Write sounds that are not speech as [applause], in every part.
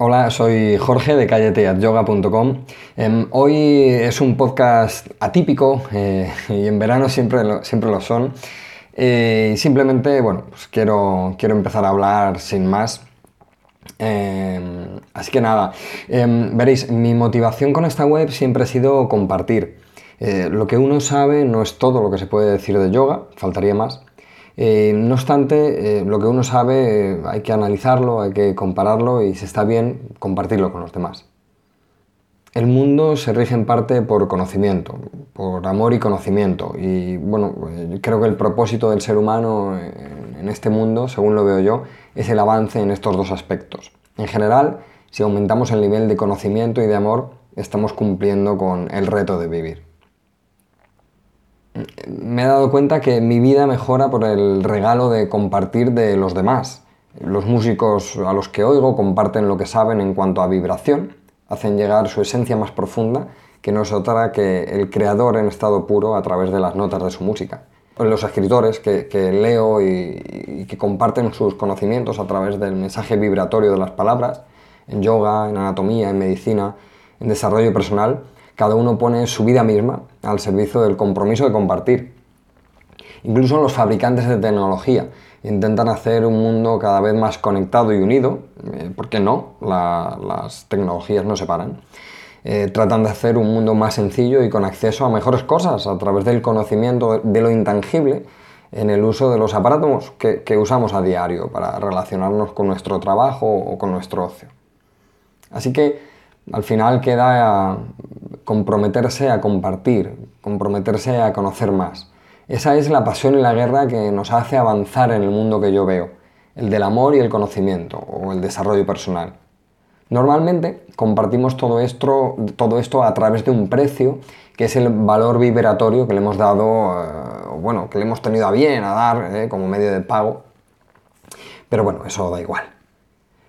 Hola, soy Jorge de calleteatyoga.com. Em, hoy es un podcast atípico eh, [laughs] y en verano siempre lo, siempre lo son. Eh, simplemente, bueno, pues quiero, quiero empezar a hablar sin más. Em, así que nada, em, veréis, mi motivación con esta web siempre ha sido compartir. Eh, lo que uno sabe no es todo lo que se puede decir de yoga, faltaría más. Eh, no obstante, eh, lo que uno sabe eh, hay que analizarlo, hay que compararlo y si está bien, compartirlo con los demás. El mundo se rige en parte por conocimiento, por amor y conocimiento. Y bueno, creo que el propósito del ser humano en este mundo, según lo veo yo, es el avance en estos dos aspectos. En general, si aumentamos el nivel de conocimiento y de amor, estamos cumpliendo con el reto de vivir me he dado cuenta que mi vida mejora por el regalo de compartir de los demás. Los músicos a los que oigo comparten lo que saben en cuanto a vibración, hacen llegar su esencia más profunda, que no es otra que el creador en estado puro a través de las notas de su música. Los escritores que, leo y, que comparten sus conocimientos a través del mensaje vibratorio de las palabras, en yoga, en anatomía, en medicina, en desarrollo personal, cada uno pone su vida misma al servicio del compromiso de compartir. Incluso los fabricantes de tecnología intentan hacer un mundo cada vez más conectado y unido, eh, ¿por qué no? las tecnologías no se paran. Eh, tratan de hacer un mundo más sencillo y con acceso a mejores cosas a través del conocimiento de lo intangible en el uso de los aparatos que usamos a diario para relacionarnos con nuestro trabajo o con nuestro ocio. Así que al final queda comprometerse a compartir, comprometerse a conocer más. Esa es la pasión y la guerra que nos hace avanzar en el mundo que yo veo, el del amor y el conocimiento o el desarrollo personal. Normalmente compartimos todo esto, todo esto a través de un precio que es el valor vibratorio que le hemos dado, eh, bueno, que le hemos tenido a bien a dar eh, como medio de pago. Pero bueno, eso da igual.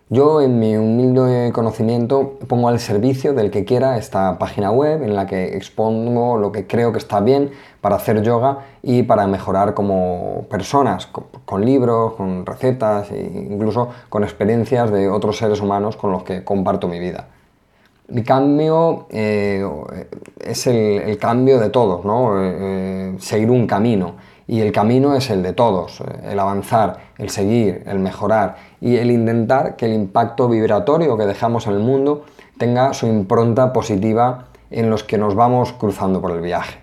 Yo en mi humilde conocimiento pongo al servicio del que quiera esta página web en la que expongo lo que creo que está bien para hacer yoga y para mejorar como personas, con, libros, con recetas e incluso con experiencias de otros seres humanos con los que comparto mi vida. Mi cambio eh, es el, cambio de todos, ¿no? Eh, eh, seguir un camino y el camino es el de todos, eh, el avanzar, el seguir, el mejorar y el intentar que el impacto vibratorio que dejamos en el mundo tenga su impronta positiva en los que nos vamos cruzando por el viaje.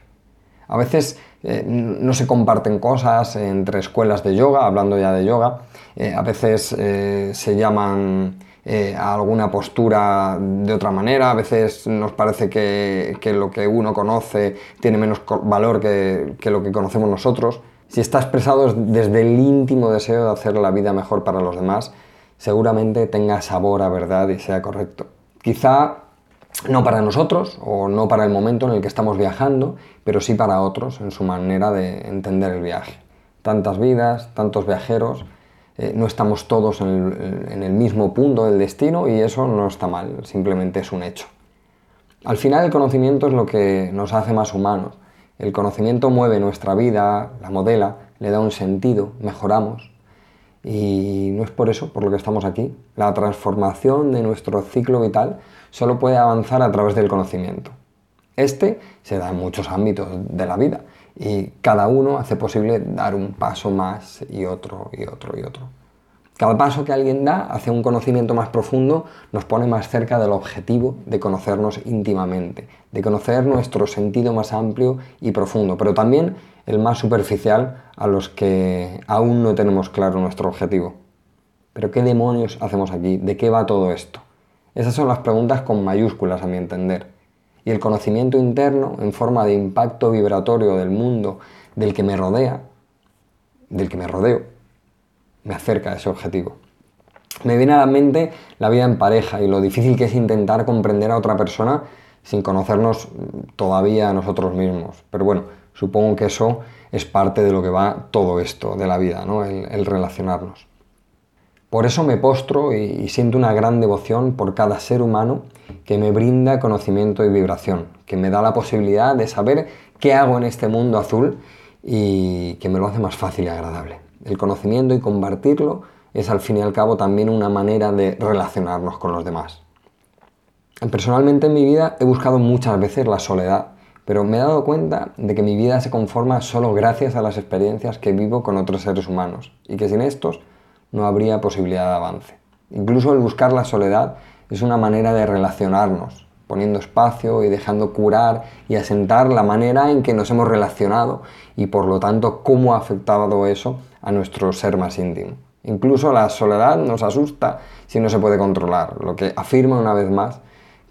A veces eh, no se comparten cosas entre escuelas de yoga, hablando ya de yoga, eh, a veces se llaman a alguna postura de otra manera, a veces nos parece que, lo que uno conoce tiene menos valor que, que, lo que conocemos nosotros. Si está expresado desde el íntimo deseo de hacer la vida mejor para los demás, seguramente tenga sabor a verdad y sea correcto. Quizá no para nosotros o no para el momento en el que estamos viajando, pero sí para otros en su manera de entender el viaje. Tantas vidas, tantos viajeros, eh, no estamos todos en el, mismo punto del destino y eso no está mal, simplemente es un hecho. Al final el conocimiento es lo que nos hace más humanos. El conocimiento mueve nuestra vida, la modela, le da un sentido, mejoramos. Y no es por eso por lo que estamos aquí. La transformación de nuestro ciclo vital solo puede avanzar a través del conocimiento. Este se da en muchos ámbitos de la vida y cada uno hace posible dar un paso más y otro y otro y otro. Cada paso que alguien da hacia un conocimiento más profundo nos pone más cerca del objetivo de conocernos íntimamente, de conocer nuestro sentido más amplio y profundo, pero también el más superficial a los que aún no tenemos claro nuestro objetivo. Pero ¿qué demonios hacemos aquí? ¿De qué va todo esto? Esas son las preguntas con mayúsculas a mi entender y el conocimiento interno en forma de impacto vibratorio del mundo del que me rodea, del que me rodeo, me acerca a ese objetivo. Me viene a la mente la vida en pareja y lo difícil que es intentar comprender a otra persona sin conocernos todavía a nosotros mismos. Pero bueno, supongo que eso es parte de lo que va todo esto de la vida, ¿no? el relacionarnos. Por eso me postro y, siento una gran devoción por cada ser humano que me brinda conocimiento y vibración, que me da la posibilidad de saber qué hago en este mundo azul y que me lo hace más fácil y agradable. El conocimiento y compartirlo es al fin y al cabo también una manera de relacionarnos con los demás. Personalmente en mi vida he buscado muchas veces la soledad, pero me he dado cuenta de que mi vida se conforma solo gracias a las experiencias que vivo con otros seres humanos y que sin estos no habría posibilidad de avance. Incluso el buscar la soledad es una manera de relacionarnos, poniendo espacio y dejando curar y asentar la manera en que nos hemos relacionado y por lo tanto cómo ha afectado eso a nuestro ser más íntimo. Incluso la soledad nos asusta si no se puede controlar, lo que afirma una vez más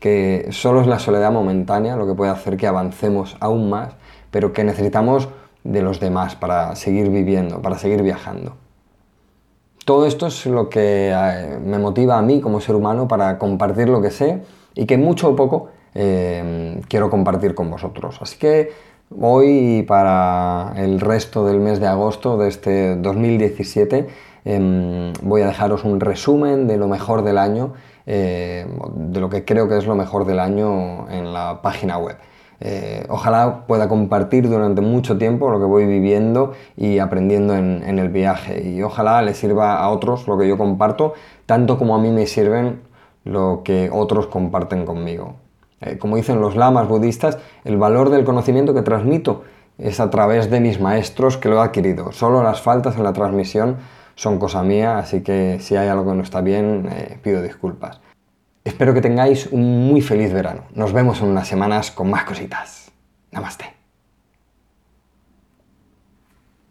que solo es la soledad momentánea lo que puede hacer que avancemos aún más, pero que necesitamos de los demás para seguir viviendo, para seguir viajando. Todo esto es lo que eh, me motiva a mí como ser humano para compartir lo que sé y que mucho o poco eh, quiero compartir con vosotros. Así que hoy para el resto del mes de agosto de este 2017 em, voy a dejaros un resumen de lo mejor del año eh, de lo que creo que es lo mejor del año en la página web. Eh, ojalá pueda compartir durante mucho tiempo lo que voy viviendo y aprendiendo en, el viaje y ojalá le sirva a otros lo que yo comparto, tanto como a mí me sirven lo que otros comparten conmigo. Eh, como dicen los lamas budistas, el valor del conocimiento que transmito es a través de mis maestros que lo he adquirido. Solo las faltas en la transmisión son cosa mía, así que si hay algo que no está bien, eh, pido disculpas. Espero que tengáis un muy feliz verano. Nos vemos en unas semanas con más cositas. Namaste.